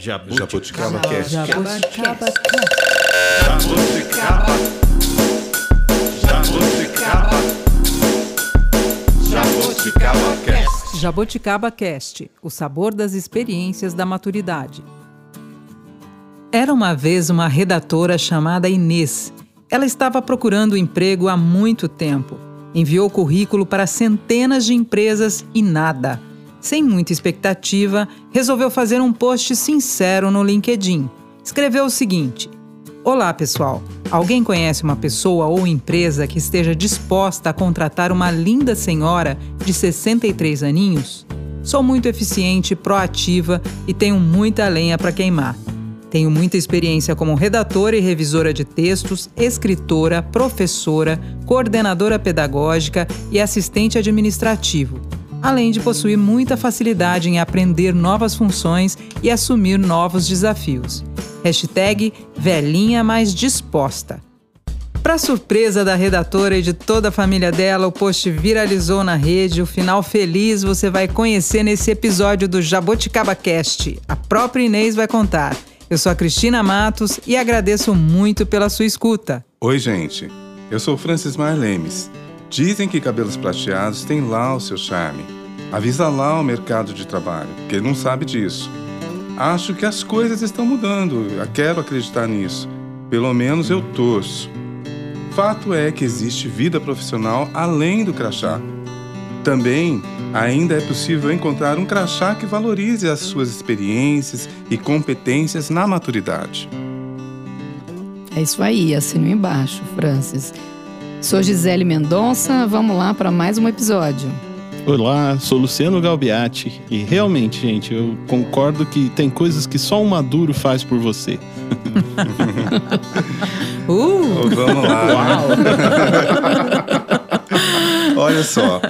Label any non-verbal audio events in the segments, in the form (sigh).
Jabuticaba Cast. Jabuticaba Jabuticaba. Jabuticaba. Jabuticaba Cast. Jaboticaba Cast, o sabor das experiências da maturidade. Era uma vez uma redatora chamada Inês. Ela estava procurando emprego há muito tempo. Enviou currículo para centenas de empresas e nada. Sem muita expectativa, resolveu fazer um post sincero no LinkedIn. Escreveu o seguinte: Olá, pessoal. Alguém conhece uma pessoa ou empresa que esteja disposta a contratar uma linda senhora de 63 aninhos? Sou muito eficiente, proativa e tenho muita lenha para queimar. Tenho muita experiência como redatora e revisora de textos, escritora, professora, coordenadora pedagógica e assistente administrativo, além de possuir muita facilidade em aprender novas funções e assumir novos desafios. Hashtag velhinha mais disposta. Para surpresa da redatora e de toda a família dela, o post viralizou na rede. O final feliz você vai conhecer nesse episódio do Jaboticaba Cast. A própria Inês vai contar. Eu sou a Cristina Matos e agradeço muito pela sua escuta. Oi, gente. Eu sou Francis Marlemes. Dizem que cabelos prateados têm lá o seu charme. Avisa lá o mercado de trabalho, porque ele não sabe disso. Acho que as coisas estão mudando. Quero acreditar nisso. Pelo menos eu torço. Fato é que existe vida profissional além do crachá. Também ainda é possível encontrar um crachá que valorize as suas experiências e competências na maturidade. É isso aí, assino embaixo, Francis. Sou Gisele Mendonça, vamos lá para mais um episódio. Olá, sou Luciano Galbiati e realmente, gente, eu concordo que tem coisas que só um maduro faz por você. (laughs) Uh! Vamos lá. (laughs) Olha só.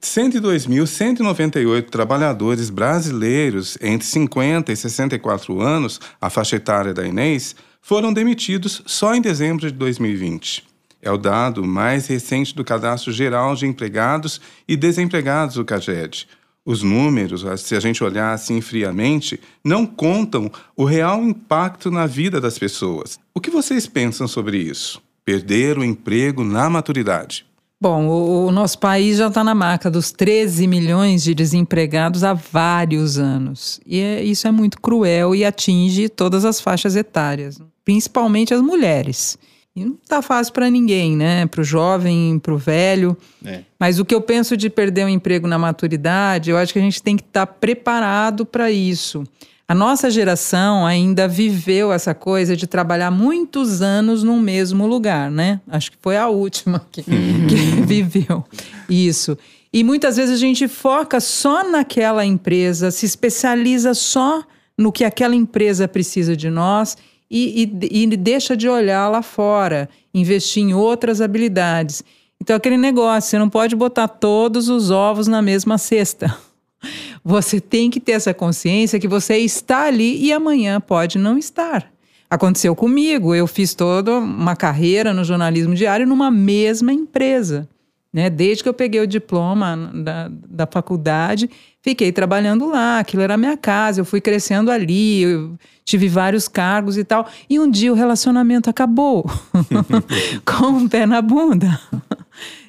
102.198 trabalhadores brasileiros entre 50 e 64 anos, a faixa etária da Inês, foram demitidos só em dezembro de 2020. É o dado mais recente do Cadastro Geral de Empregados e Desempregados do CAGED. Os números, se a gente olhar assim friamente, não contam o real impacto na vida das pessoas. O que vocês pensam sobre isso? Perder o emprego na maturidade. Bom, o, o nosso país já está na marca dos 13 milhões de desempregados há vários anos. E é- isso é muito cruel e atinge todas as faixas etárias, principalmente as mulheres. E não está fácil para ninguém, né? Para o jovem, para o velho. É. Mas o que eu penso de perder o emprego na maturidade, eu acho que a gente tem que estar preparado para isso. A nossa geração ainda viveu essa coisa de trabalhar muitos anos no mesmo lugar, né? Acho que foi a última que, que (laughs) viveu isso. E muitas vezes a gente foca só naquela empresa, se especializa só no que aquela empresa precisa de nós e, e, e deixa de olhar lá fora, investir em outras habilidades. Então, aquele negócio, você não pode botar todos os ovos na mesma cesta. (laughs) Você tem que ter essa consciência que você está ali e amanhã pode não estar. Aconteceu comigo, eu fiz toda uma carreira no jornalismo diário numa mesma empresa. Né? Desde que eu peguei o diploma da, da faculdade, fiquei trabalhando lá, aquilo era a minha casa, eu fui crescendo ali, eu tive vários cargos e tal. E um dia o relacionamento acabou, (laughs) (laughs) com o pé na bunda.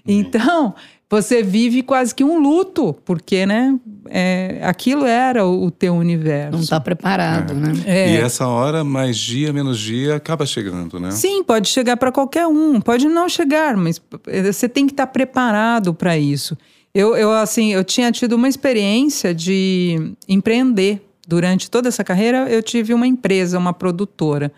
Então, você vive quase que um luto, porque, né, é, aquilo era o, o teu universo. Não está preparado, né? É. E essa hora, mais dia, menos dia, acaba chegando, né? Sim, pode chegar para qualquer um, pode não chegar, mas você tem que estar preparado para isso. Eu, eu, assim, eu tinha tido uma experiência de empreender. Durante toda essa carreira, eu tive uma empresa, uma produtora.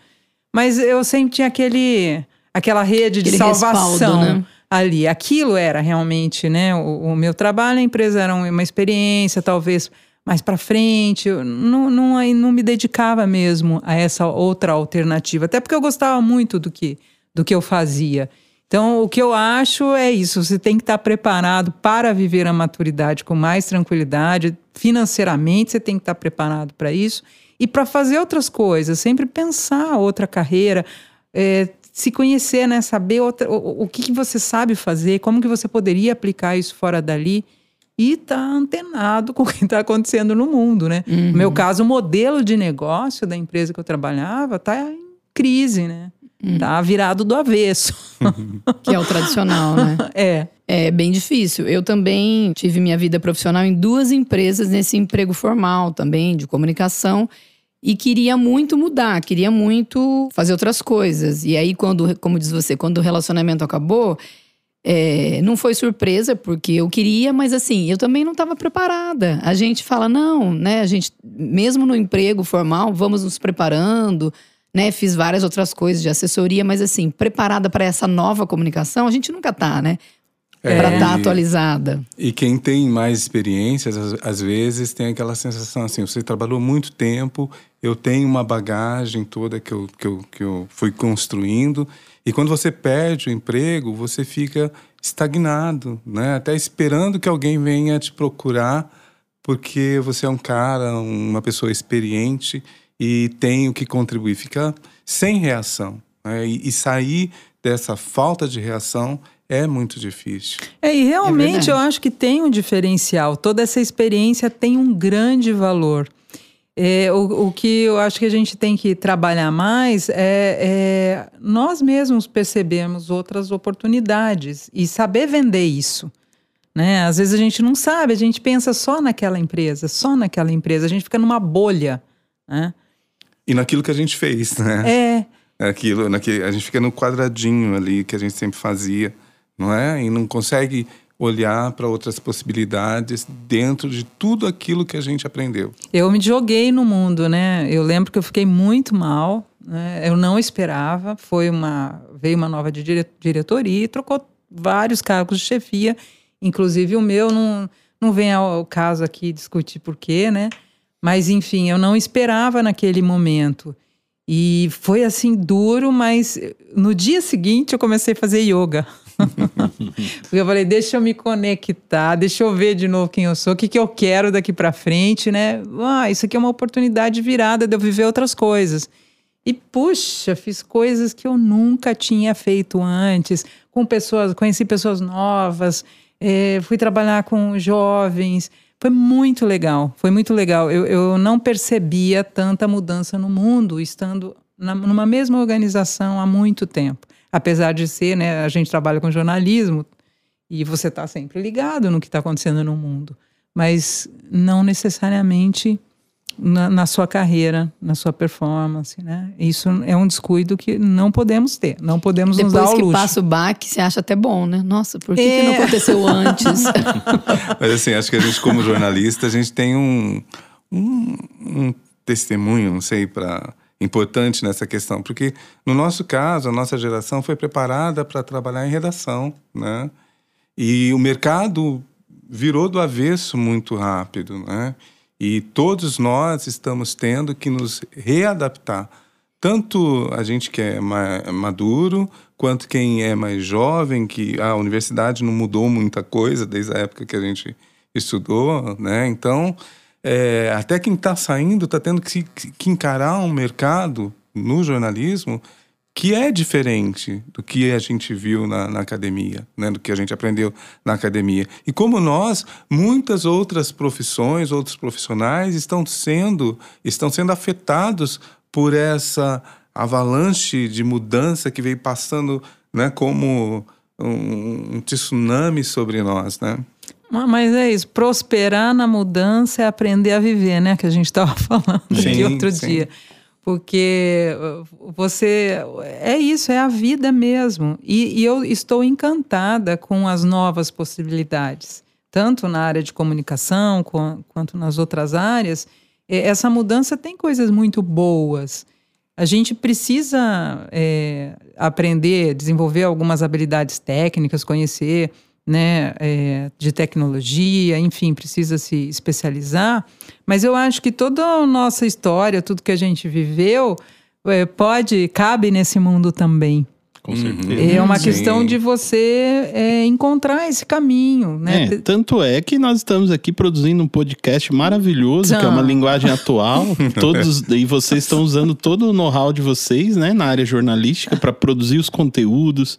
Mas eu sempre tinha aquele, aquela rede de Aquele salvação respaldo, né? Ali. Aquilo era realmente, né? O, o meu trabalho, a empresa era um- uma experiência, talvez mais para frente. Eu não, não, não me dedicava mesmo a essa outra alternativa. Até porque eu gostava muito do que, do que eu fazia. Então, o que eu acho é isso: você tem que estar preparado para viver a maturidade com mais tranquilidade. Financeiramente, você tem que estar preparado para isso. E para fazer outras coisas, sempre pensar outra carreira, é, se conhecer, né? Saber outra, o, o que, que você sabe fazer, como que você poderia aplicar isso fora dali. e tá antenado (laughs) com o que está acontecendo no mundo, né? Uhum. No meu caso, o modelo de negócio da empresa que eu trabalhava tá em crise, né? Uhum. Tá virado do avesso. (laughs) Que é o tradicional, né? (laughs) é. É bem difícil. Eu também tive minha vida profissional em duas empresas nesse emprego formal também, de comunicação. E queria muito mudar, queria muito fazer outras coisas. E aí, quando, como diz você, quando o relacionamento acabou, é, não foi surpresa, porque eu queria, mas assim, eu também não estava preparada. A gente fala, não, né? A gente, mesmo no emprego formal, vamos nos preparando, né? Fiz várias outras coisas de assessoria, mas assim, preparada para essa nova comunicação, a gente nunca tá, né? É, Para estar e- atualizada. E quem tem mais experiências, às, às vezes tem aquela sensação assim: você trabalhou muito tempo, eu tenho uma bagagem toda que eu, que eu, que eu fui construindo. E quando você perde o emprego, você fica estagnado, né? até esperando que alguém venha te procurar, porque você é um cara, uma pessoa experiente e tem o que contribuir. Fica sem reação. né? E, e sair dessa falta de reação é muito difícil. É, e realmente verdade. eu acho que tem um diferencial. Toda essa experiência tem um grande valor. É, o, o que eu acho que a gente tem que trabalhar mais é, é nós mesmos percebermos outras oportunidades e saber vender isso. Né? Às vezes a gente não sabe, a gente pensa só naquela empresa, só naquela empresa, a gente fica numa bolha. Né? E naquilo que a gente fez, né? É, Aquilo, naquele, a gente fica no quadradinho ali que a gente sempre fazia, não é? E não consegue olhar para outras possibilidades dentro de tudo aquilo que a gente aprendeu. Eu me joguei no mundo, né? Eu lembro que eu fiquei muito mal, né? Eu não esperava. Foi uma veio uma nova dire- diretoria trocou vários cargos de chefia, inclusive o meu. Não não vem ao caso aqui discutir por quê, né? Mas enfim, eu não esperava naquele momento. E foi assim duro, mas no dia seguinte eu comecei a fazer yoga. Porque eu falei, deixa eu me conectar, deixa eu ver de novo quem eu sou, o que, que eu quero daqui pra frente, né? Ah, isso aqui é uma oportunidade virada de eu viver outras coisas. E puxa, fiz coisas que eu nunca tinha feito antes, com pessoas, conheci pessoas novas, eh, fui trabalhar com jovens. Foi muito legal, foi muito legal. Eu, eu não percebia tanta mudança no mundo estando na, numa mesma organização há muito tempo. Apesar de ser, né, a gente trabalha com jornalismo e você está sempre ligado no que está acontecendo no mundo, mas não necessariamente na, na sua carreira, na sua performance, né? Isso é um descuido que não podemos ter, não podemos nos dar Depois ao que luxo. passa o baque, você acha até bom, né? Nossa, por que, que É. não aconteceu (laughs) antes? Mas assim, acho que a gente, como jornalista, a gente tem um, um, um testemunho, não sei, para importante nessa questão, porque no nosso caso, a nossa geração foi preparada para trabalhar em redação, né? E o mercado virou do avesso muito rápido, né? E todos nós estamos tendo que nos readaptar. Tanto a gente que é ma- maduro, quanto quem é mais jovem, que a universidade não mudou muita coisa desde a época que a gente estudou, né? Então, é, até quem está saindo está tendo que, que encarar um mercado no jornalismo que é diferente do que a gente viu na, na academia, né? do que a gente aprendeu na academia. E como nós, muitas outras profissões, outros profissionais estão sendo, estão sendo afetados por essa avalanche de mudança que veio passando né? como um, um tsunami sobre nós. Né? Ma- Mas é isso, prosperar na mudança é aprender a viver, né? Que a gente estava (laughs) falando aqui Sim, outro sim. dia. Porque uh, você. É isso, é a vida mesmo. E, e eu estou encantada com as novas possibilidades, tanto na área de comunicação quan- quanto nas outras áreas. Essa mudança tem coisas muito boas. A gente precisa é, aprender, desenvolver algumas habilidades técnicas, conhecer né, é, de tecnologia, enfim, precisa se especializar. Mas eu acho que toda a nossa história, tudo que a gente viveu, é, pode, cabe nesse mundo também. Com certeza. É uma Sim. questão de você é, encontrar esse caminho, né? É, tanto é que nós estamos aqui produzindo um podcast maravilhoso, que é uma linguagem atual. (laughs) Todos e vocês estão usando todo o know-how de vocês, né, na área jornalística para produzir os conteúdos,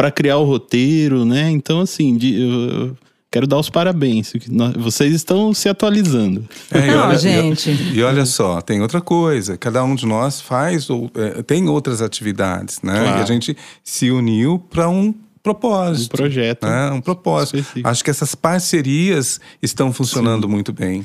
para criar o roteiro, né? Então assim, de- eu, quero dar os parabéns. Vocês estão se atualizando. É, e Não, olha, gente. E, e olha só, tem outra coisa. Cada um de nós faz ou é, tem outras atividades, né? Claro. E a gente se uniu para um propósito. Um projeto né? Um propósito. específico. Acho que essas parcerias estão funcionando muito bem.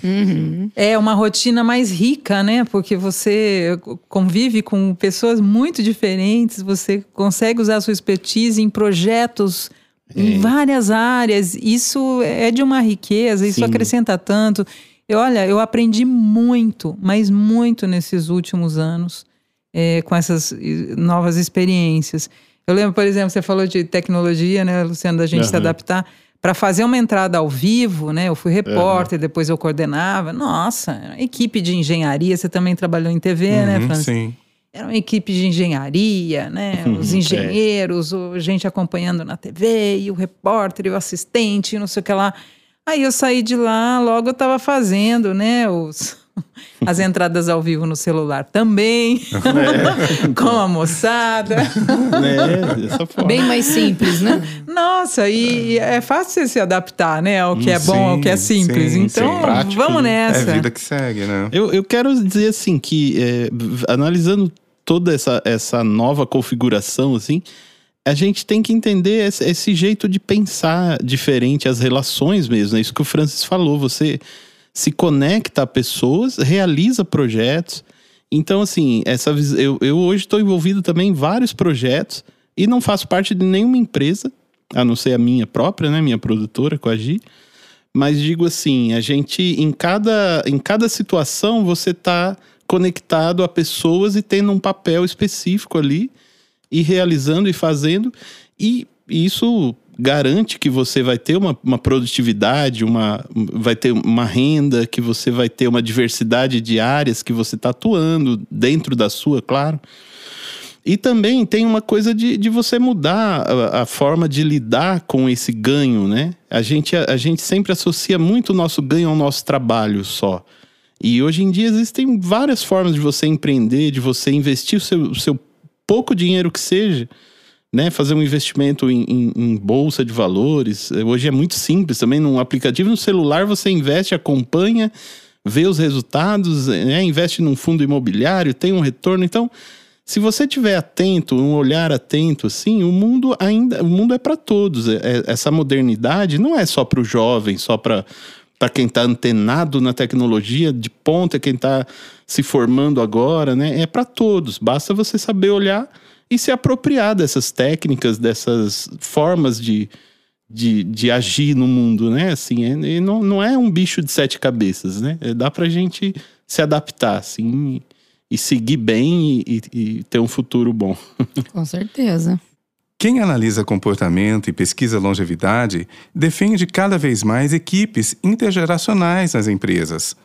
É uma rotina mais rica, né? Porque você convive com pessoas muito diferentes, você consegue usar a sua expertise em projetos em várias áreas. Isso é de uma riqueza, isso Sim. acrescenta tanto. Eu, olha, eu aprendi muito, mas muito nesses últimos anos é, com essas eh, novas experiências. Eu lembro, por exemplo, você falou de tecnologia, né, Luciano, da gente se Aham. adaptar. Para fazer uma entrada ao vivo, né? Eu fui repórter, depois eu coordenava. Nossa, equipe de engenharia, você também trabalhou em TV, né, Uhum, Francis? sim. Era uma equipe de engenharia, né? (laughs) Os é. engenheiros, o gente acompanhando na TV, e o repórter, e o assistente, e não sei o que lá. Aí eu saí de lá, logo eu estava fazendo, né? Os, (laughs) as entradas ao vivo no celular também, (laughs) com a moçada. né? Dessa forma. Bem mais simples, né? Nossa, e é fácil você se adaptar, né? Ao que é bom, ao que é Sim, simples. sim, então, sim. Prático, vamos né? É nessa. a vida que segue, né? Eu, eu quero dizer assim que, é, analisando toda essa, essa nova configuração, assim, a gente tem que entender esse, esse jeito de pensar diferente, as relações mesmo. É isso que o Francis falou. Você se conecta a pessoas, realiza projetos. Então, assim, essa eu, eu hoje estou envolvido também em vários projetos e não faço parte de nenhuma empresa, a não ser a minha própria, né? Minha produtora, com a Gi. Mas digo assim, a gente em cada, em cada situação você está conectado a pessoas e tendo um papel específico ali e realizando e fazendo e isso garante que você vai ter uma, uma produtividade, uma, vai ter uma renda, que você vai ter uma diversidade de áreas que você está atuando dentro da sua, claro. E também tem uma coisa de, de você mudar a, a forma de lidar com esse ganho, né? A gente, a, a gente sempre associa muito o nosso ganho ao nosso trabalho só. E hoje em dia existem várias formas de você empreender, de você investir o seu, o seu pouco dinheiro que seja, né? Fazer um investimento em, em- em bolsa de valores. Hoje é muito simples também. Num aplicativo no celular você investe, acompanha, vê os resultados, né? investe num fundo imobiliário, tem um retorno. Então, se você tiver atento, um olhar atento, assim, o mundo ainda, o mundo é para todos. É- é- essa modernidade não é só para o jovem, só para para quem está antenado na tecnologia de ponta, quem está se formando agora, né? É para todos. Basta você saber olhar e se apropriar dessas técnicas, dessas formas de, de, de agir no mundo, né? Assim, é, e não, não é um bicho de sete cabeças, né? É, dá pra gente se adaptar, assim, e seguir bem e, e- e ter um futuro bom. (laughs) Com certeza. Quem analisa comportamento e pesquisa longevidade defende cada vez mais equipes intergeracionais nas empresas.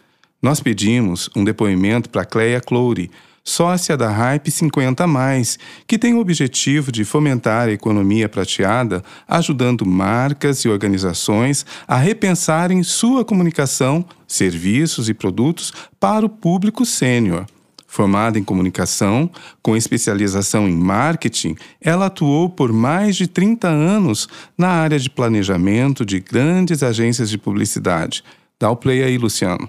Nós pedimos um depoimento para Cleia Clouri, sócia da Hype 50 Mais, que tem o objetivo de fomentar a economia prateada, ajudando marcas e organizações a repensarem sua comunicação, serviços e produtos para o público sênior. Formada em comunicação, com especialização em marketing, ela atuou por mais de 30 anos na área de planejamento de grandes agências de publicidade. Dá o play aí, Luciano.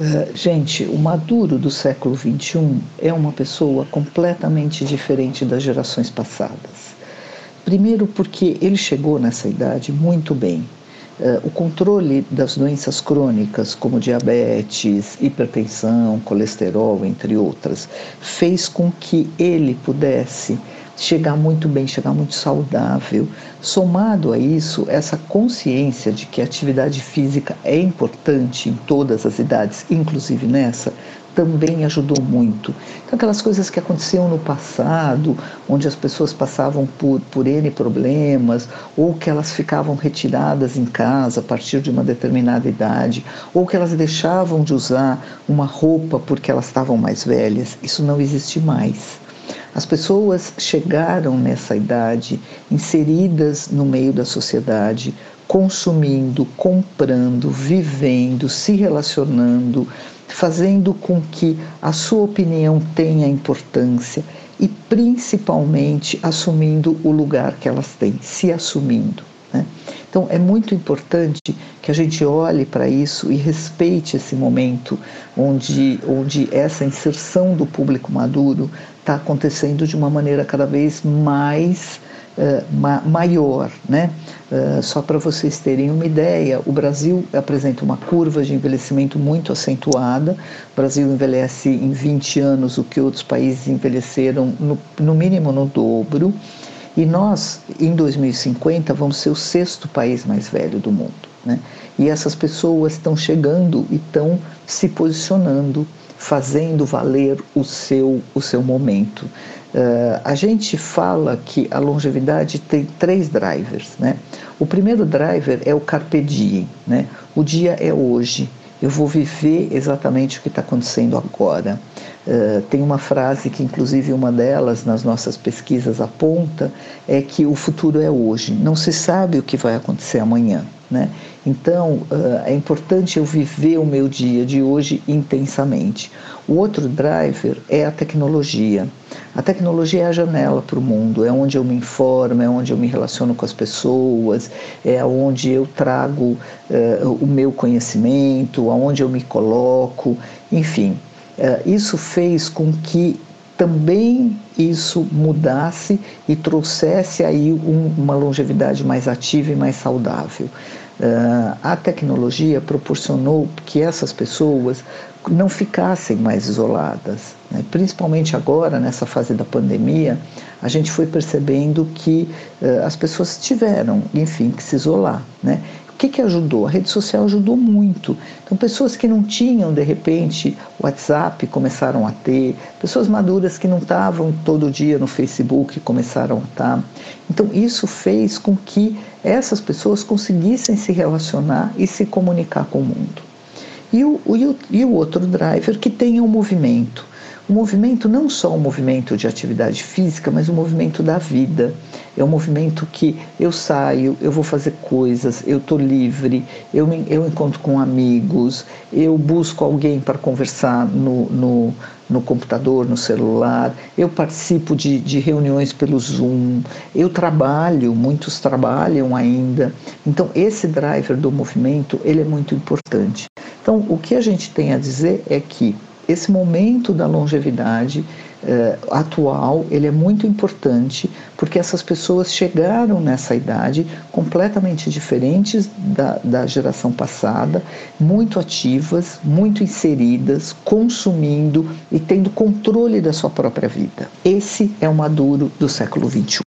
Uh, gente, o Maduro do século XXI é uma pessoa completamente diferente das gerações passadas. Primeiro, porque ele chegou nessa idade muito bem. Uh, o controle das doenças crônicas, como diabetes, hipertensão, colesterol, entre outras, fez com que ele pudesse chegar muito bem, chegar muito saudável. Somado a isso, essa consciência de que a atividade física é importante em todas as idades, inclusive nessa, também ajudou muito. Então, aquelas coisas que aconteciam no passado, onde as pessoas passavam por, por N problemas, ou que elas ficavam retiradas em casa a partir de uma determinada idade, ou que elas deixavam de usar uma roupa porque elas estavam mais velhas, isso não existe mais. As pessoas chegaram nessa idade inseridas no meio da sociedade, consumindo, comprando, vivendo, se relacionando, fazendo com que a sua opinião tenha importância e principalmente assumindo o lugar que elas têm, se assumindo. Né? Então é muito importante que a gente olhe para isso e respeite esse momento onde, onde essa inserção do público maduro está acontecendo de uma maneira cada vez mais uh, ma maior. Né? Uh, só para vocês terem uma ideia, o Brasil apresenta uma curva de envelhecimento muito acentuada. O Brasil envelhece em 20 anos o que outros países envelheceram no, no mínimo no dobro. E nós, em 2050, vamos ser o sexto país mais velho do mundo. Né? E essas pessoas estão chegando e estão se posicionando, fazendo valer o seu, o seu momento. Uh, a gente fala que a longevidade tem três drivers. Né? O primeiro driver é o carpe diem, né? o dia é hoje, eu vou viver exatamente o que está acontecendo agora. Uh, tem uma frase que, inclusive, uma delas nas nossas pesquisas aponta: é que o futuro é hoje, não se sabe o que vai acontecer amanhã. Né? Então, uh, é importante eu viver o meu dia de hoje intensamente. O outro driver é a tecnologia. A tecnologia é a janela para o mundo, é onde eu me informo, é onde eu me relaciono com as pessoas, é onde eu trago uh, o meu conhecimento, aonde eu me coloco, enfim. Uh, isso fez com que também isso mudasse e trouxesse aí um, uma longevidade mais ativa e mais saudável. Uh, a tecnologia proporcionou que essas pessoas não ficassem mais isoladas. Né? Principalmente agora, nessa fase da pandemia, a gente foi percebendo que uh, as pessoas tiveram, enfim, que se isolar. Né? Que, que ajudou? A rede social ajudou muito. Então, pessoas que não tinham, de repente, WhatsApp começaram a ter, pessoas maduras que não estavam todo dia no Facebook começaram a estar. Então, isso fez com que essas pessoas conseguissem se relacionar e se comunicar com o mundo. E o, e o, e o outro driver que tenha um movimento. O movimento não só um movimento de atividade física, mas um movimento da vida. É um movimento que eu saio, eu vou fazer coisas, eu estou livre, eu, me, eu encontro com amigos, eu busco alguém para conversar no, no, no computador, no celular, eu participo de, de reuniões pelo Zoom, eu trabalho, muitos trabalham ainda. Então, esse driver do movimento, ele é muito importante. Então, o que a gente tem a dizer é que esse momento da longevidade eh, atual ele é muito importante porque essas pessoas chegaram nessa idade completamente diferentes da, da geração passada, muito ativas, muito inseridas, consumindo e tendo controle da sua própria vida. Esse é o maduro do século XXI.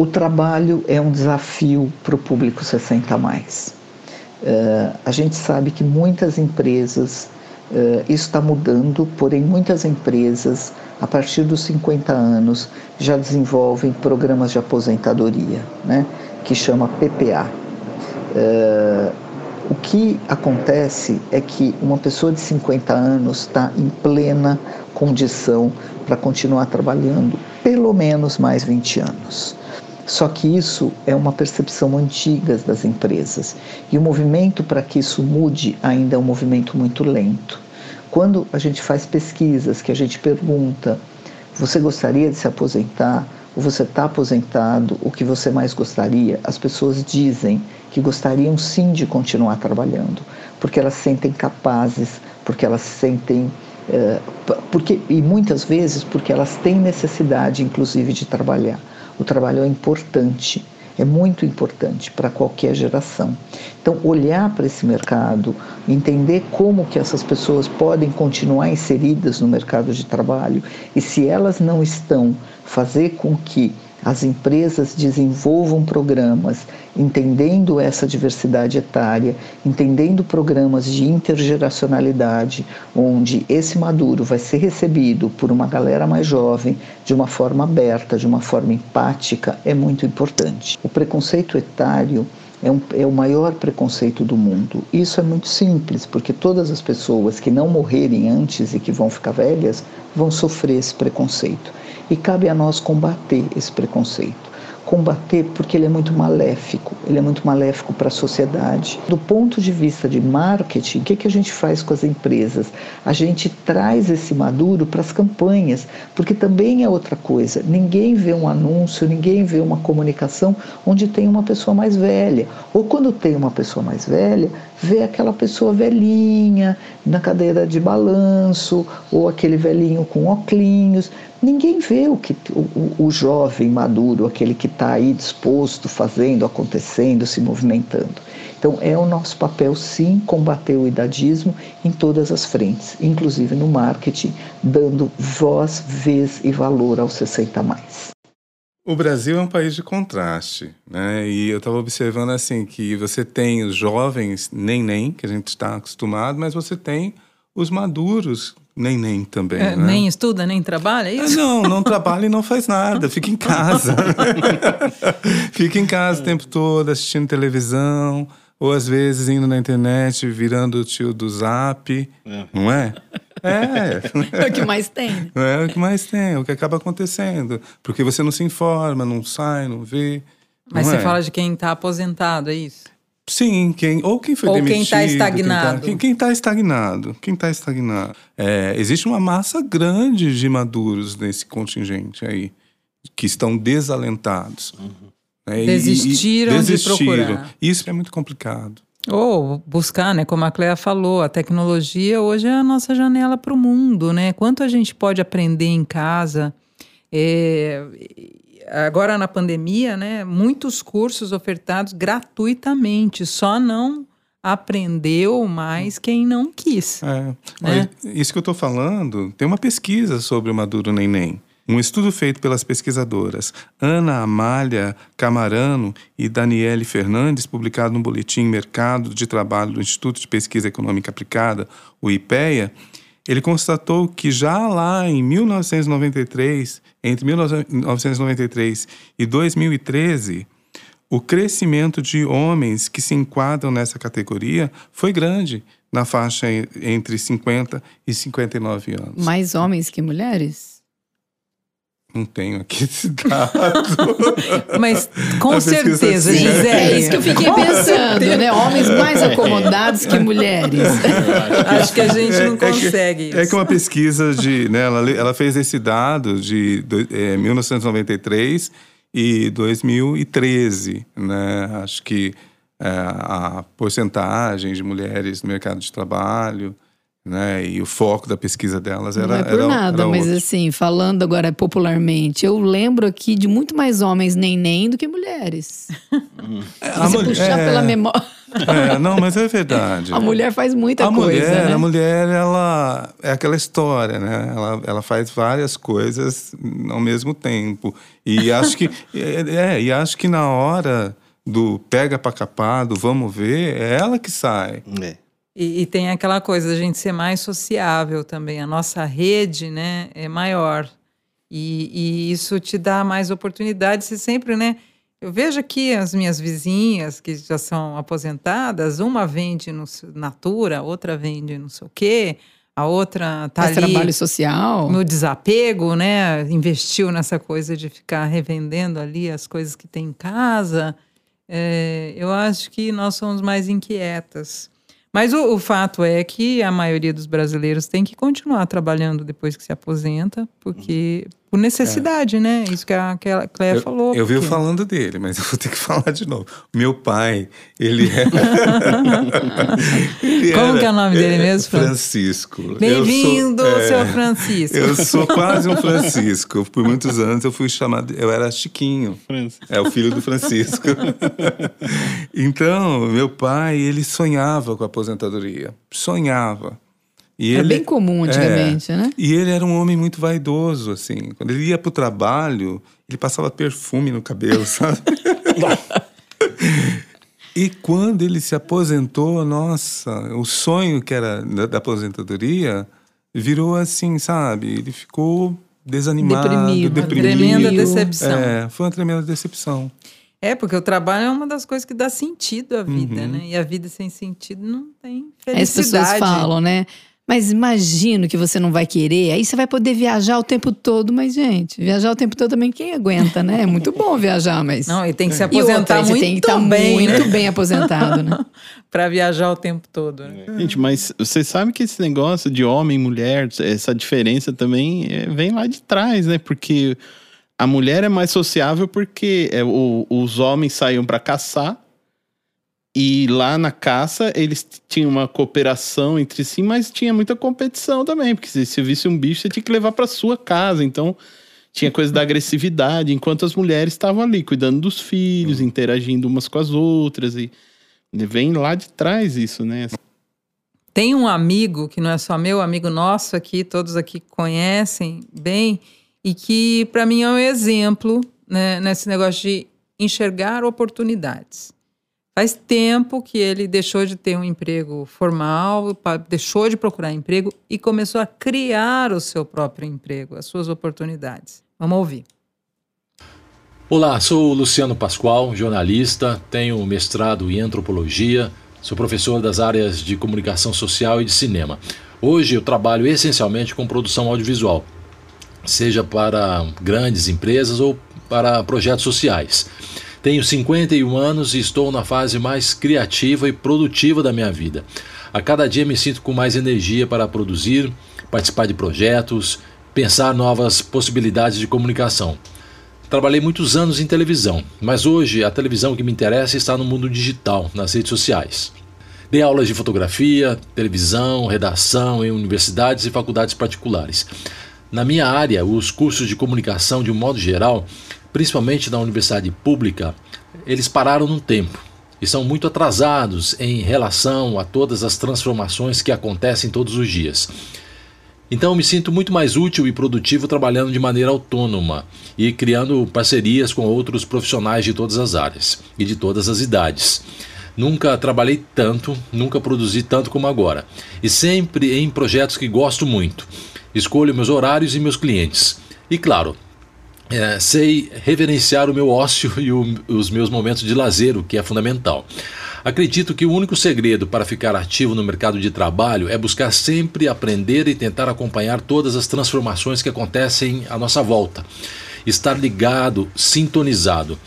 O trabalho é um desafio para o público 60 mais. Uh, a gente sabe que muitas empresas, uh, isso está mudando, porém muitas empresas, a partir dos 50 anos, já desenvolvem programas de aposentadoria, né, que chama PPA. Uh, o que acontece é que uma pessoa de 50 anos está em plena condição para continuar trabalhando pelo menos mais 20 anos. Só que isso é uma percepção antiga das empresas e o movimento para que isso mude ainda é um movimento muito lento. Quando a gente faz pesquisas, que a gente pergunta: você gostaria de se aposentar? Ou você está aposentado? O que você mais gostaria? As pessoas dizem que gostariam sim de continuar trabalhando, porque elas se sentem capazes, porque elas se sentem eh, porque e muitas vezes porque elas têm necessidade, inclusive, de trabalhar. O trabalho é importante, é muito importante para qualquer geração. Então, olhar para esse mercado, entender como que essas pessoas podem continuar inseridas no mercado de trabalho e se elas não estão, fazer com que as empresas desenvolvam programas entendendo essa diversidade etária, entendendo programas de intergeracionalidade, onde esse maduro vai ser recebido por uma galera mais jovem de uma forma aberta, de uma forma empática, é muito importante. O preconceito etário é, um, é, o maior preconceito do mundo. Isso é muito simples, porque todas as pessoas que não morrerem antes e que vão ficar velhas vão sofrer esse preconceito. E cabe a nós combater esse preconceito. combater porque ele é muito maléfico, ele é muito maléfico para a sociedade. Do ponto de vista de marketing, o que, que a gente faz com as empresas? A gente traz esse maduro para as campanhas, porque também é outra coisa. Ninguém vê um anúncio, ninguém vê uma comunicação onde tem uma pessoa mais velha. Ou quando tem uma pessoa mais velha, vê aquela pessoa velhinha na cadeira de balanço, ou aquele velhinho com óculos. Ninguém vê o, que, o, o jovem maduro, aquele que está aí disposto, fazendo, acontecendo, se movimentando. Então, é o nosso papel, sim, combater o idadismo em todas as frentes, inclusive no marketing, dando voz, vez e valor aos 60 mais. O Brasil é um país de contraste, né? E eu estava observando assim que você tem os jovens nem nem que a gente está acostumado, mas você tem os maduros nem nem também. É, né? Nem estuda, nem trabalha, é Ah, isso? Não, não trabalha e não faz nada, fica em casa. (laughs) fica em casa o tempo todo assistindo televisão, ou às vezes indo na internet, virando o tio do zap, não é? É, (laughs) É o que mais tem. né? é o que mais tem, é o que acaba acontecendo. Porque você não se informa, não sai, não vê. Mas não você é? fala de quem está aposentado, é isso? Sim, quem, ou quem foi Ou quem demitido. tá estagnado. Quem quem está estagnado. Quem está estagnado. É, existe uma massa grande de maduros nesse contingente aí, que estão desalentados. né, e- e- Desistiram de procurar. Isso é muito complicado. Ou buscar, né? Como a Cléa falou, a tecnologia hoje é a nossa janela para o mundo, né? Quanto a gente pode aprender em casa. É, agora na pandemia, né? Muitos cursos ofertados gratuitamente, só não aprendeu mais quem não quis. É. Né? Isso que eu estou falando, tem uma pesquisa sobre o Maduro Neném. Um estudo feito pelas pesquisadoras Ana Amália Camarano e Daniele Fernandes, publicado no Boletim Mercado de Trabalho do Instituto de Pesquisa Econômica Aplicada, o IPEA, ele constatou que já lá em 1993, entre 1993 e 2013, o crescimento de homens que se enquadram nessa categoria foi grande na faixa en- entre 50 e 59 anos. Mais homens que mulheres? Não tenho aqui esse dado. (laughs) Mas com (laughs) A certeza. Gisele. É isso que eu fiquei pensando, né? Homens mais acomodados que mulheres. (laughs) Acho que a gente não É- é que- consegue É isso. que uma pesquisa de. Né, ela, ela fez esse dado de é, 1993 e 2013. Né? Acho que é, a porcentagem de mulheres no mercado de trabalho né, e o foco da pesquisa delas era. Não é por era, nada, era mas outro. assim, falando agora popularmente, eu lembro aqui de muito mais homens nem-nem do que mulheres. É, (laughs) Se você puxar pela memória, É, não, mas é verdade. (laughs) a mulher faz muita a coisa, mulher, né? a mulher, ela é aquela história, né? Ela, ela faz várias coisas ao mesmo tempo. E acho que (laughs) é, é, e acho que na hora do pega pra capar, do vamos ver, é ela que sai. É. E, e tem aquela coisa da gente ser mais sociável também. A nossa rede, né, é maior. E, e isso te dá mais oportunidades. Você sempre, né? Eu vejo aqui as minhas vizinhas que já são aposentadas, uma vende no Natura, outra vende não sei o quê, a outra tá Faz ali trabalho social. no desapego, né? Investiu nessa coisa de ficar revendendo ali as coisas que tem em casa. É, eu acho que nós somos mais inquietas. Mas o, o fato é que a maioria dos brasileiros tem que continuar trabalhando depois que se aposenta, porque por necessidade, né? Isso que a, que a Cléia Eu, falou. eu porque- falando dele, mas eu vou ter que (laughs) falar de novo. Meu pai, ele é. (laughs) Ele Como era- que é o nome dele mesmo, Fran? Francisco. Bem-vindo, é, seu Francisco. Eu sou quase um (laughs) Francisco. Por muitos anos eu fui chamado. Eu era Chiquinho. É o filho do Francisco. então, meu pai, ele sonhava com a aposentadoria. Sonhava. E É ele, bem comum antigamente, é, né? E ele era um homem muito vaidoso, assim. Quando ele ia pro trabalho, ele passava perfume no cabelo, (laughs) sabe? E quando ele se aposentou, nossa, o sonho que era da, da aposentadoria virou assim, sabe? Ele ficou desanimado, Deprimido. deprimido. Tremenda decepção. É, foi uma tremenda decepção. É, porque o trabalho é uma das coisas que dá sentido à vida, Uhum. né? E a vida sem sentido não tem Aí As felicidade. pessoas falam, né? Mas imagino que você não vai querer, aí você vai poder viajar o tempo todo, mas gente, viajar o tempo todo também quem aguenta, né? É muito bom viajar, mas Não, e tem que se e aposentar outra, muito tem que estar bem, muito né? bem aposentado, né? (laughs) Para viajar o tempo todo. Né? Gente, mas você sabe que esse negócio de homem e mulher, essa diferença também é, vem lá de trás, né? Porque a mulher é mais sociável porque é, os homens saíam para caçar e lá na caça eles tinham uma cooperação entre si, mas tinha muita competição também, porque se você visse um bicho você tinha que levar para sua casa, então tinha coisa da agressividade, enquanto as mulheres estavam ali cuidando dos filhos, interagindo umas com as outras e vem lá de trás isso, né? Tem um amigo, que não é só meu, amigo nosso aqui, todos aqui conhecem bem, e que para mim é um exemplo né, nesse negócio de enxergar oportunidades. Faz tempo que ele deixou de ter um emprego formal, deixou de procurar emprego e começou a criar o seu próprio emprego, as suas oportunidades. Vamos ouvir. Olá, sou Luciano Pascoal, jornalista, tenho mestrado em antropologia, sou professor das áreas de comunicação social e de cinema. Hoje eu trabalho essencialmente com produção audiovisual, seja para grandes empresas ou para projetos sociais. Tenho 51 anos e estou na fase mais criativa e produtiva da minha vida. A cada dia me sinto com mais energia para produzir, participar de projetos, pensar novas possibilidades de comunicação. Trabalhei muitos anos em televisão, mas hoje a televisão que me interessa está no mundo digital, nas redes sociais. Dei aulas de fotografia, televisão, redação em universidades e faculdades particulares. Na minha área, os cursos de comunicação, de um modo geral, principalmente na universidade pública, eles pararam no tempo e são muito atrasados em relação a todas as transformações que acontecem todos os dias. Então eu me sinto muito mais útil e produtivo trabalhando de maneira autônoma e criando parcerias com outros profissionais de todas as áreas e de todas as idades. Nunca trabalhei tanto, nunca produzi tanto como agora. E sempre em projetos que gosto muito. Escolho meus horários e meus clientes. E claro, é, sei reverenciar o meu ócio (laughs) e o- os meus momentos de lazer, o que é fundamental. Acredito que o único segredo para ficar ativo no mercado de trabalho é buscar sempre aprender e tentar acompanhar todas as transformações que acontecem à nossa volta. Estar ligado, sintonizado.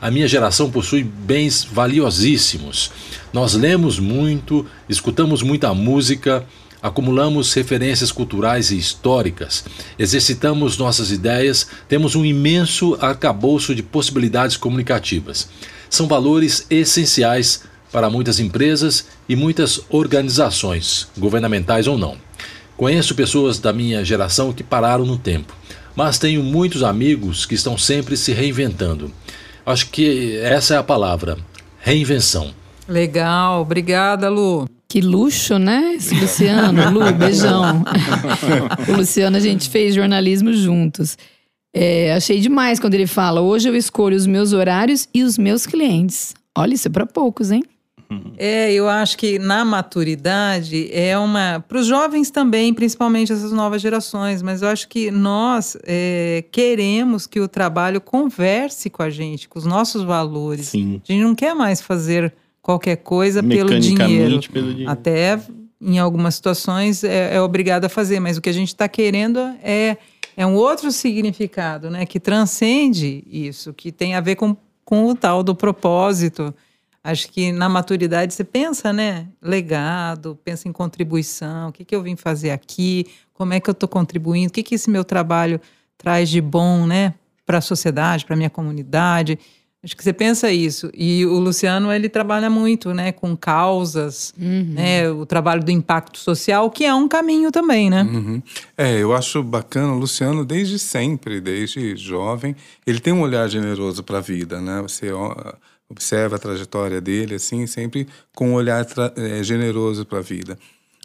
A minha geração possui bens valiosíssimos. Nós lemos muito, escutamos muita música, acumulamos referências culturais e históricas, exercitamos nossas ideias, temos um imenso arcabouço de possibilidades comunicativas. São valores essenciais para muitas empresas e muitas organizações, governamentais ou não. Conheço pessoas da minha geração que pararam no tempo, mas tenho muitos amigos que estão sempre se reinventando. Acho que essa é a palavra: reinvenção. Legal, obrigada, Lu. Que luxo, né? Esse Luciano. Lu, (laughs) beijão. o Luciano, a gente fez jornalismo juntos. É, achei demais quando ele fala: hoje eu escolho os meus horários e os meus clientes. Olha, isso é para poucos, hein? É, eu acho que na maturidade é uma. Para os jovens também, principalmente essas novas gerações, mas eu acho que nós é, queremos que o trabalho converse com a gente, com os nossos valores. Sim. A gente não quer mais fazer qualquer coisa pelo dinheiro. Pelo dinheiro. Até em algumas situações é, é obrigado a fazer, mas o que a gente está querendo é, é um outro significado, né? Que transcende isso, que tem a ver com, com o tal do propósito. Acho que na maturidade você pensa, né? Legado, pensa em contribuição, o que, que eu vim fazer aqui, como é que eu estou contribuindo, o que, que esse meu trabalho traz de bom, né? Para a sociedade, para a minha comunidade. Acho que você pensa isso. E o Luciano, ele trabalha muito, né? Com causas, né? O trabalho do impacto social, que é um caminho também, né? Uhum. É, eu acho bacana o Luciano desde sempre, desde jovem, ele tem um olhar generoso para a vida, né? Você ó, observa a trajetória dele assim, sempre com um olhar eh, generoso para a vida.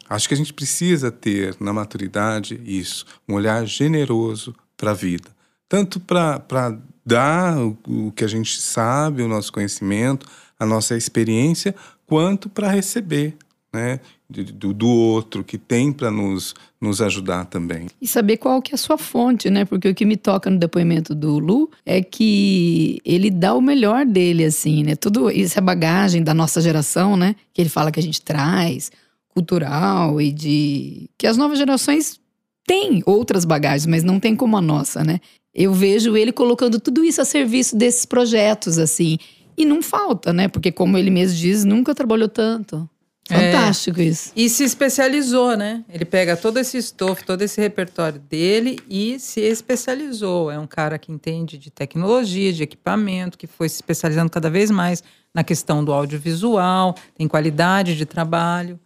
Acho que a gente precisa ter na maturidade isso, um olhar generoso para a vida, tanto para dar o, o que a gente sabe, o nosso conhecimento, a nossa experiência, quanto para receber, né? Do, do outro que tem para nos, nos ajudar também. E saber qual que é a sua fonte, né? Porque o que me toca no depoimento do Lu é que ele dá o melhor dele, assim, né? Tudo isso é bagagem da nossa geração, né? Que ele fala que a gente traz, cultural e de que as novas gerações têm outras bagagens, mas não tem como a nossa, né? Eu vejo ele colocando tudo isso a serviço desses projetos, assim. E não falta, né? Porque, como ele mesmo diz, nunca trabalhou tanto. É. Fantástico isso. E se especializou, né? Ele pega todo esse estofo, todo esse repertório dele e se especializou. É um cara que entende de tecnologia, de equipamento, que foi se especializando cada vez mais na questão do audiovisual, tem qualidade de trabalho,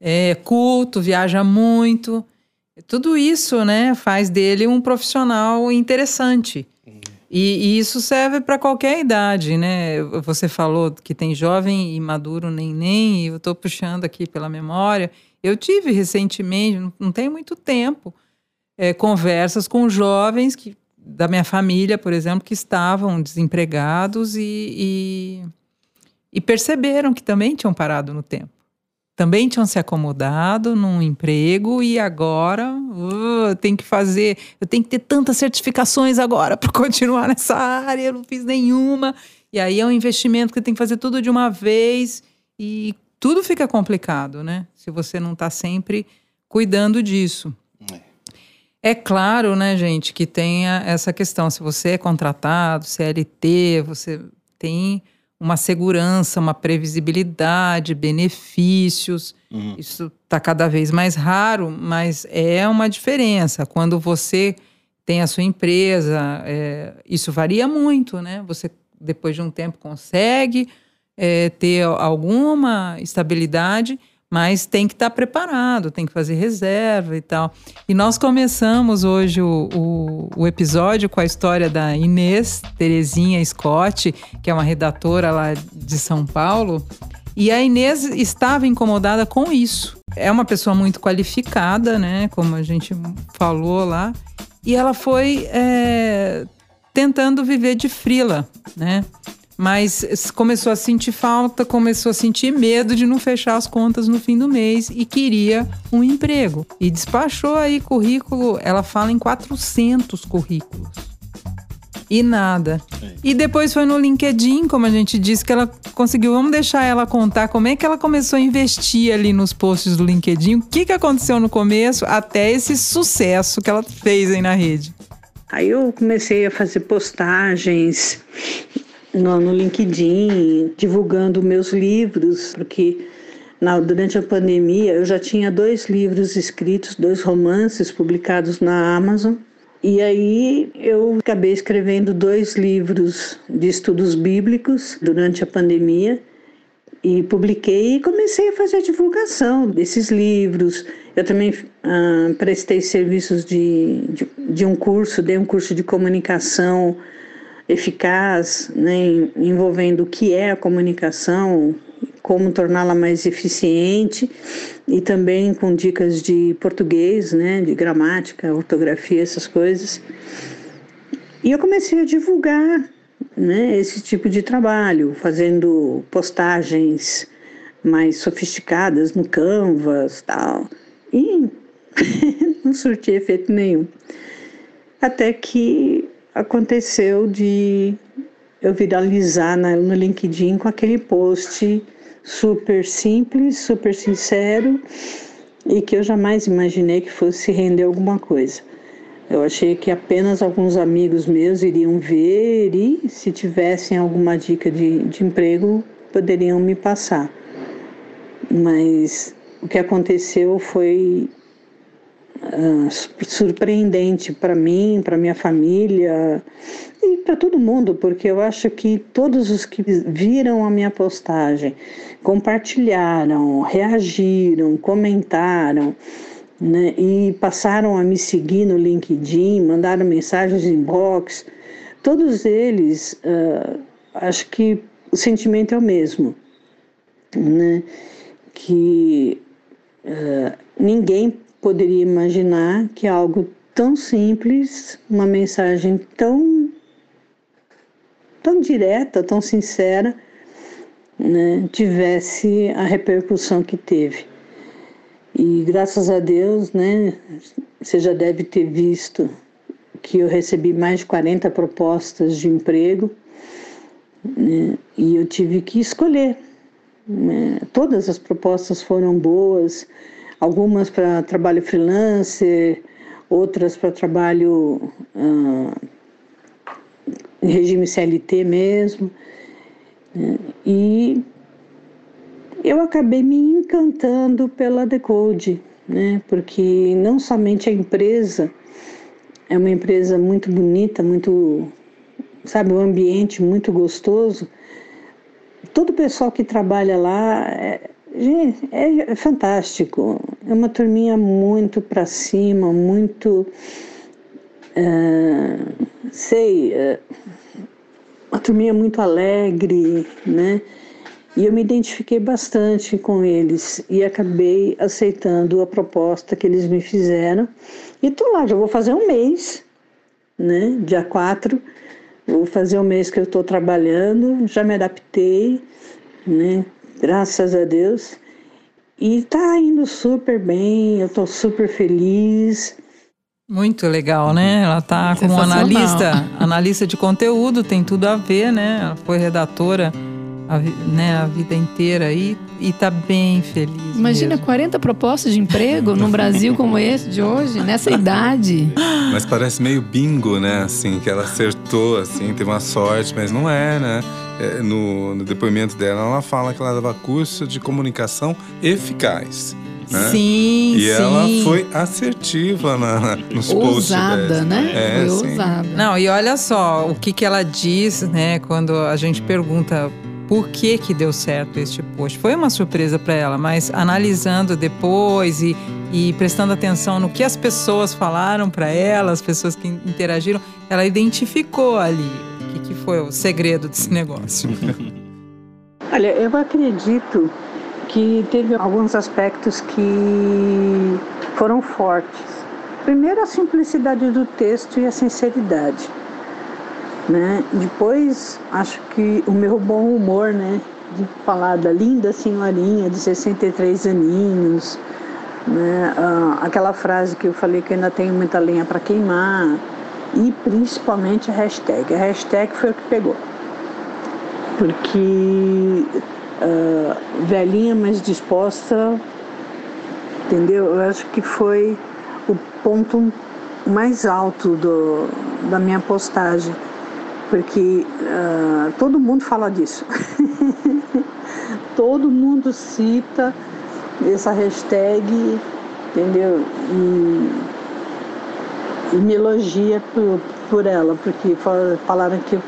é culto, viaja muito. Tudo isso, né, faz dele um profissional interessante. E, e isso serve para qualquer idade, né? Você falou que tem jovem e maduro nem nem, e eu estou puxando aqui pela memória. Eu tive recentemente, não, não tem muito tempo, é, conversas com jovens que, da minha família, por exemplo, que estavam desempregados e, e, e perceberam que também tinham parado no tempo também tinham se acomodado num emprego e agora uh, tem que fazer, eu tenho que ter tantas certificações agora para (laughs) continuar nessa área, eu não fiz nenhuma. E aí é um investimento que tem que fazer tudo de uma vez e tudo fica complicado, né? Se você não está sempre cuidando disso. É. é claro, né, gente, que tenha essa questão. Se você é contratado, CLT, você tem uma segurança, uma previsibilidade, benefícios. Uhum. Isso está cada vez mais raro, mas é uma diferença. Quando você tem a sua empresa, é, isso varia muito, né? Você, depois de um tempo, consegue é, ter alguma estabilidade mas tem que estar tá preparado, tem que fazer reserva e tal. E nós começamos hoje o, o, o, episódio com a história da Inês Terezinha Scott, que é uma redatora lá de São Paulo. E a Inês estava incomodada com isso. É uma pessoa muito qualificada, né? Como a gente falou lá. E ela foi é, tentando viver de frila, né? Mas começou a sentir falta, começou a sentir medo de não fechar as contas no fim do mês e queria um emprego. E despachou aí currículo, ela fala em 400 currículos. E nada. E depois foi no LinkedIn, como a gente disse, que ela conseguiu. Vamos deixar ela contar como é que ela começou a investir ali nos posts do LinkedIn. O que, que aconteceu no começo até esse sucesso que ela fez aí na rede. Aí eu comecei a fazer postagens no, no LinkedIn, divulgando meus livros, porque na, durante a pandemia eu já tinha dois livros escritos, dois romances publicados na Amazon. E aí eu acabei escrevendo dois livros de estudos bíblicos durante a pandemia e publiquei e comecei a fazer a divulgação desses livros. Eu também ah, prestei serviços de, de, de um curso, dei um curso de comunicação eficaz, né, envolvendo o que é a comunicação, como torná-la mais eficiente e também com dicas de português, né, de gramática, ortografia, essas coisas. E eu comecei a divulgar né, esse tipo de trabalho, fazendo postagens mais sofisticadas no Canvas tal. E (laughs) não surti efeito nenhum. Até que aconteceu de eu viralizar no LinkedIn com aquele post super simples, super sincero e que eu jamais imaginei que fosse render alguma coisa. Eu achei que apenas alguns amigos meus iriam ver e, se tivessem alguma dica de, de emprego, poderiam me passar. Mas o que aconteceu foi surpreendente para mim, para minha família e para todo mundo, porque eu acho que todos os que viram a minha postagem, compartilharam, reagiram, comentaram, né, e passaram a me seguir no LinkedIn, mandaram mensagens inbox, todos eles, uh, acho que o sentimento é o mesmo, né, que uh, ninguém poderia imaginar que algo tão simples, uma mensagem tão tão direta, tão sincera, né, tivesse a repercussão que teve. E graças a Deus, né, você já deve ter visto que eu recebi mais de 40 propostas de emprego né, e eu tive que escolher né? Todas as propostas foram boas, algumas para trabalho freelancer, outras para trabalho ah, em regime CLT mesmo. Né? E eu acabei me encantando pela Decode, né? porque não somente a empresa é uma empresa muito bonita, muito, sabe, um ambiente muito gostoso. Todo o pessoal que trabalha lá é, gente, é, é fantástico. É uma turminha muito para cima, muito, é, sei, é, uma turminha muito alegre, né? E eu me identifiquei bastante com eles e acabei aceitando a proposta que eles me fizeram. E tô lá, já vou fazer um mês, né? Dia 4, vou fazer um mês que eu estou trabalhando, já me adaptei, né? Graças a Deus. E tá indo super bem, eu tô super feliz. Muito legal, né? Ela tá como analista, analista de conteúdo, tem tudo a ver, né? Ela foi redatora a, né, a vida inteira e, e tá bem feliz. Imagina mesmo. 40 propostas de emprego no Brasil (laughs) como esse de hoje, nessa idade. Mas parece meio bingo, né? Assim, que ela acertou, assim, teve uma sorte, mas não é, né? É, no, no depoimento dela, ela fala que ela dava curso de comunicação eficaz. Né? Sim, e sim. ela foi assertiva na, nos posts Ousada, né? É, foi sim. ousada. Não, e olha só o que, que ela diz, né? Quando a gente pergunta por que que deu certo este post. Foi uma surpresa para ela, mas analisando depois e, e prestando atenção no que as pessoas falaram para ela, as pessoas que interagiram, ela identificou ali que, foi o segredo desse negócio. (laughs) Olha, eu acredito que teve alguns aspectos que foram fortes. Primeiro, a simplicidade do texto e a sinceridade. Né? Depois, acho que o meu bom humor, né? De falar da linda senhorinha de 63 aninhos, né? Ah, aquela frase que eu falei que ainda tenho muita lenha para queimar, e principalmente a hashtag. A hashtag foi o que pegou. Porque ah, velhinha, mas disposta, entendeu? Eu acho que foi o ponto mais alto do, da minha postagem porque uh, todo mundo fala disso. (laughs) todo mundo cita essa hashtag, entendeu? E, e me elogia por, por ela, porque falaram que,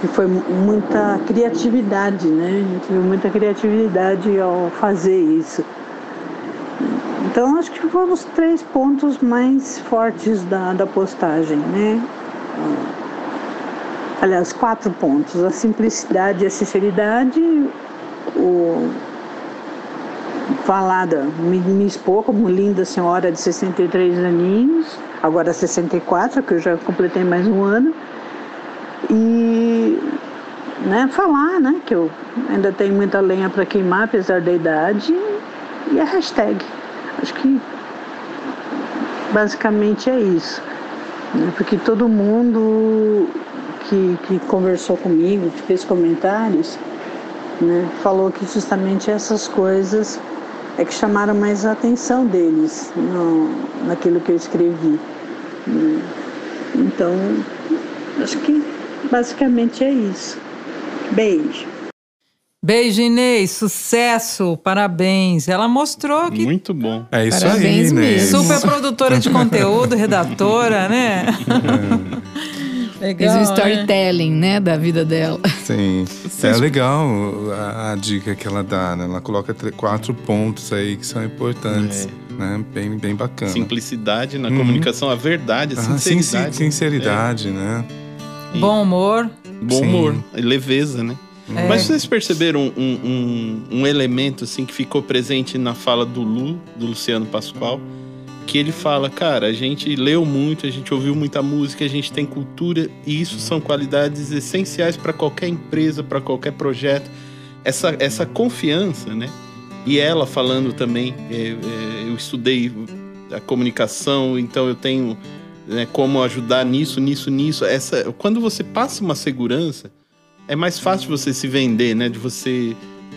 que foi muita criatividade, né? Eu tive muita criatividade ao fazer isso. Então acho que foram os três pontos mais fortes da, da postagem, né? aliás, quatro pontos: a simplicidade e a sinceridade, o falada, me, me expor como linda senhora de 63 aninhos, agora 64, que eu já completei mais um ano, e né, falar né, que eu ainda tenho muita lenha para queimar, apesar da idade, e a hashtag. Acho que basicamente é isso. Né, porque todo mundo que, que conversou comigo, que fez comentários, né, falou que justamente essas coisas é que chamaram mais a atenção deles no, naquilo que eu escrevi. Então, acho que basicamente é isso. Beijo. Beijo, Inês. Sucesso. Parabéns. Ela mostrou que. Muito bom. É isso Parabéns aí, né? mesmo. Super produtora de conteúdo, redatora, né? Fez (laughs) Legal. um né? storytelling, né, da vida dela. Sim. É legal a, a dica que ela dá, né? Ela coloca tre- quatro pontos aí que são importantes, né? Bem, bem bacana. Simplicidade na Uhum. comunicação, a verdade, a Ah, sim, sinceridade. sim, sinceridade, né? Bom humor. Bom Sim. humor, leveza, né? É. Mas vocês perceberam um, um, um elemento assim que ficou presente na fala do Lu, do Luciano Pascoal, que ele fala, cara, a gente leu muito, a gente ouviu muita música, a gente tem cultura e isso são qualidades essenciais para qualquer empresa, para qualquer projeto. Essa, essa confiança, né? E ela falando também, é, é, eu estudei a comunicação, então eu tenho né, como ajudar nisso, nisso, nisso. Essa, quando você passa uma segurança, é mais fácil você se vender, né? De você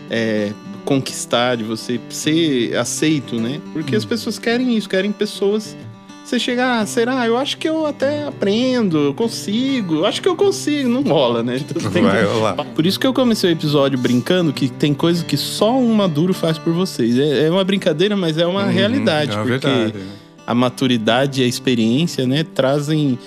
é, conquistar, de você ser aceito, né? Porque Hum. as pessoas querem isso, querem pessoas. Você chegar, ah, será? Eu acho que eu até aprendo, eu consigo, eu acho que eu consigo. Não rola, né? Então, tem que- Vai rolar. Por isso que eu comecei o episódio brincando que tem coisa que só um maduro faz por vocês. É, é uma brincadeira, mas é uma Uhum, realidade. É uma porque verdade. a maturidade e a experiência, né, trazem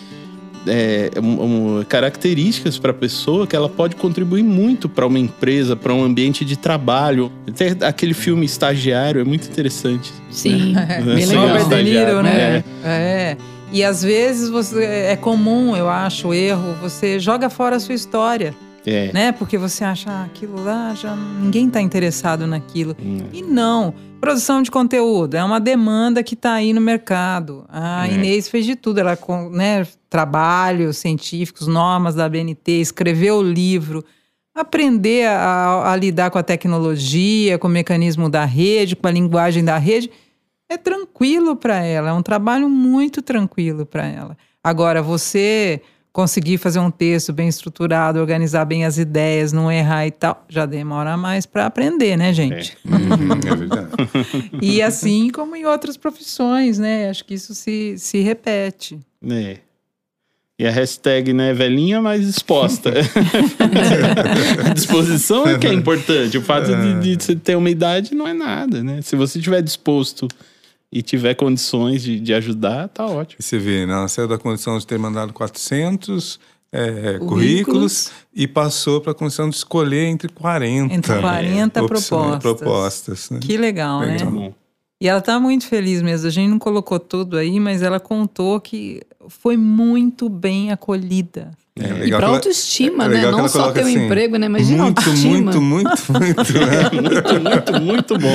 é, um- um- características para a pessoa que ela pode contribuir muito para uma empresa, para um ambiente de trabalho. Tem aquele filme Estagiário é muito interessante. Sim, (laughs) bem Sim, legal. Robert De Niro, Estagiário, né? É. E às vezes você é comum, eu acho, o erro, você joga fora a sua história, É. né? Porque você acha ah, aquilo lá já ninguém está interessado naquilo. Hum. E não. Produção de conteúdo é uma demanda que está aí no mercado. A É. Inês fez de tudo, ela com né, trabalhos científicos, normas da BNT, escreveu o livro, aprender a, a lidar com a tecnologia, com o mecanismo da rede, com a linguagem da rede, é tranquilo para ela, é um trabalho muito tranquilo para ela. Agora, você conseguir fazer um texto bem estruturado, organizar bem as ideias, não errar e tal, já demora mais para aprender, né, gente? Uhum, é verdade. (laughs) E assim como em outras profissões, né? Acho que isso se, se repete. É. E a hashtag, né, velhinha, mas exposta. a (laughs) disposição é que é importante. O fato de, de você ter uma idade não é nada, né? Se você estiver disposto e tiver condições de, de ajudar, tá ótimo. E você vê, né? Ela saiu da condição de ter mandado 400 é, Currículos. currículos e passou para a condição de escolher entre 40. Entre 40 opções, propostas. propostas né? Que legal, né? Bom. E ela tá muito feliz mesmo. A gente não colocou tudo aí, mas ela contou que foi muito bem acolhida. É, E pra que ela- autoestima, é né? legal que Não só ter um assim, emprego, né? Mas de muito, autoestima. muito, muito, muito, (laughs) né? muito, muito, muito bom.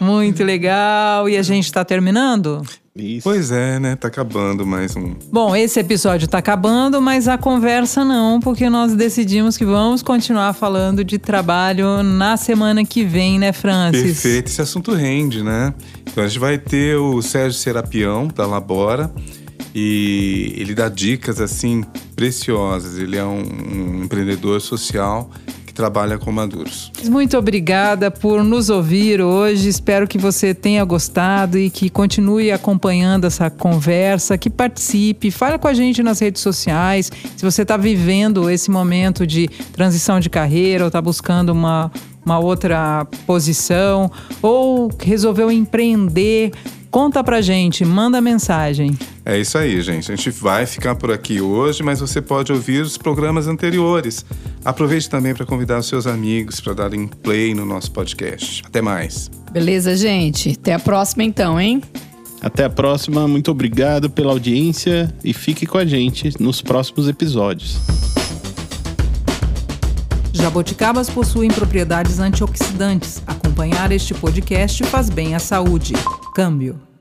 (laughs) Muito legal. E a gente tá terminando? Isso. Pois é, né? Tá acabando mais um. Bom, esse episódio tá acabando, mas a conversa não, porque nós decidimos que vamos continuar falando de trabalho na semana que vem, né, Francis? Perfeito, esse assunto rende, né? Então a gente vai ter o Sérgio Serapião, da Labora, e ele dá dicas assim preciosas. Ele é um, um empreendedor social que trabalha com maduros. Muito obrigada por nos ouvir hoje. Espero que você tenha gostado e que continue acompanhando essa conversa, que participe, fale com a gente nas redes sociais. Se você está vivendo esse momento de transição de carreira ou está buscando uma, uma outra posição ou resolveu empreender, conta pra gente, manda mensagem. É isso aí, gente. A gente vai ficar por aqui hoje, mas você pode ouvir os programas anteriores. Aproveite também para convidar os seus amigos para darem play no nosso podcast. Até mais. Beleza, gente? Até a próxima então, hein? Até a próxima. Muito obrigado pela audiência e fique com a gente nos próximos episódios. Jaboticabas possuem propriedades antioxidantes. Acompanhar este podcast faz bem à saúde. Câmbio.